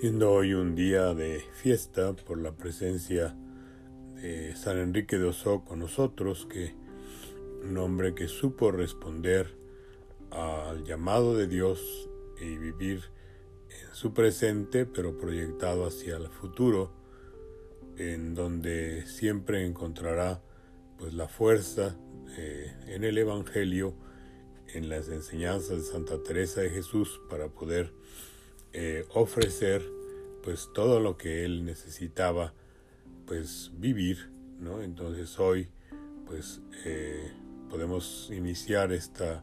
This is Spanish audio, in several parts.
Siendo hoy un día de fiesta por la presencia de San Enrique de Oso con nosotros, que un hombre que supo responder al llamado de Dios y vivir en su presente, pero proyectado hacia el futuro, en donde siempre encontrará pues la fuerza eh, en el Evangelio, en las enseñanzas de Santa Teresa de Jesús para poder eh, ofrecer pues todo lo que él necesitaba pues vivir, ¿no? Entonces hoy pues eh, podemos iniciar esta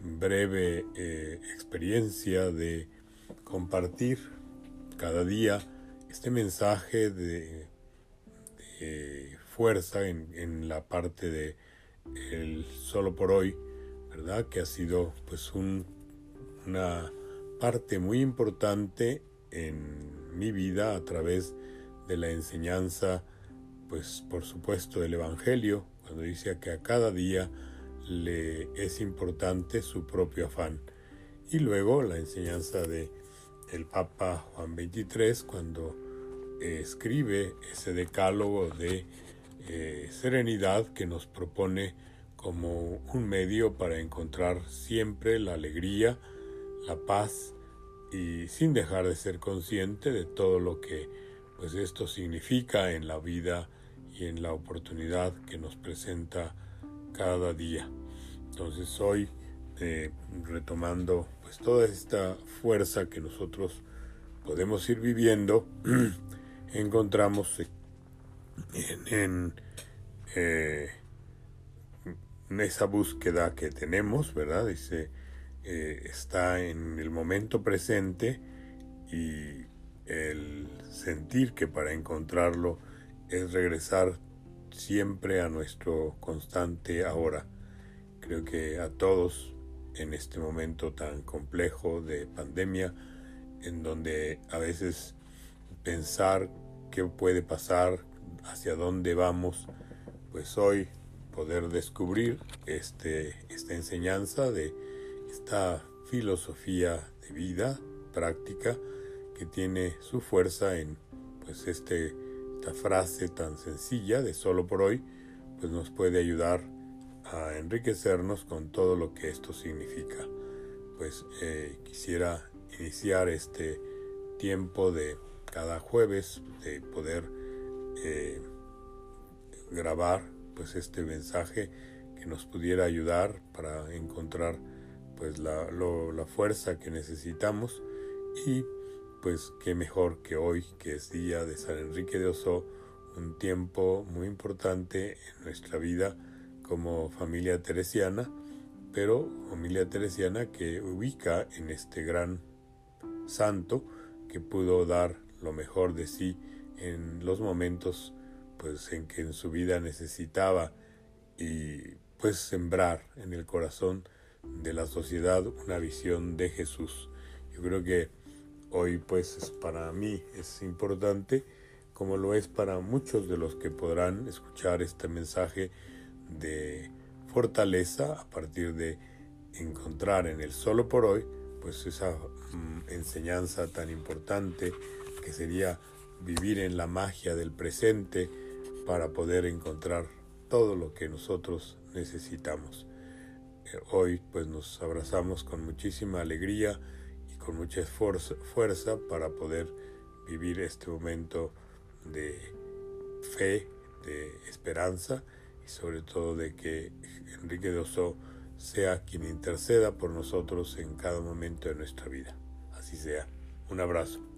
breve eh, experiencia de compartir cada día este mensaje de, fuerza en, en, la parte de el solo por hoy, ¿verdad? Que ha sido pues un, una parte muy importante en mi vida a través de la enseñanza, pues por supuesto del Evangelio, cuando dice que a cada día le es importante su propio afán. Y luego la enseñanza de el Papa Juan XXIII cuando escribe ese decálogo de eh, serenidad que nos propone como un medio para encontrar siempre la alegría, la paz y sin dejar de ser consciente de todo lo que pues esto significa en la vida y en la oportunidad que nos presenta cada día. Entonces hoy eh, retomando pues toda esta fuerza que nosotros podemos ir viviendo, encontramos en, eh, en esa búsqueda que tenemos, ¿verdad? Dice eh, está en el momento presente y el sentir que para encontrarlo es regresar siempre a nuestro constante ahora. Creo que a todos en este momento tan complejo de pandemia, en donde a veces pensar qué puede pasar, hacia dónde vamos, pues hoy poder descubrir este, esta enseñanza de esta filosofía de vida práctica que tiene su fuerza en pues este esta frase tan sencilla de solo por hoy pues nos puede ayudar a enriquecernos con todo lo que esto significa. Pues eh, quisiera iniciar este tiempo de cada jueves de poder eh, grabar pues este mensaje que nos pudiera ayudar para encontrar pues la, la fuerza que necesitamos y pues qué mejor que hoy que es día de San Enrique de Oso, un tiempo muy importante en nuestra vida como familia teresiana, pero familia teresiana que ubica en este gran santo que pudo dar lo mejor de sí en los momentos pues en que en su vida necesitaba y pues sembrar en el corazón de la sociedad una visión de Jesús. Yo creo que hoy pues para mí es importante como lo es para muchos de los que podrán escuchar este mensaje de fortaleza a partir de encontrar en el solo por hoy pues esa mm, enseñanza tan importante que sería vivir en la magia del presente para poder encontrar todo lo que nosotros necesitamos hoy pues nos abrazamos con muchísima alegría y con mucha fuerza para poder vivir este momento de fe, de esperanza y sobre todo de que Enrique de Oso sea quien interceda por nosotros en cada momento de nuestra vida. Así sea. Un abrazo.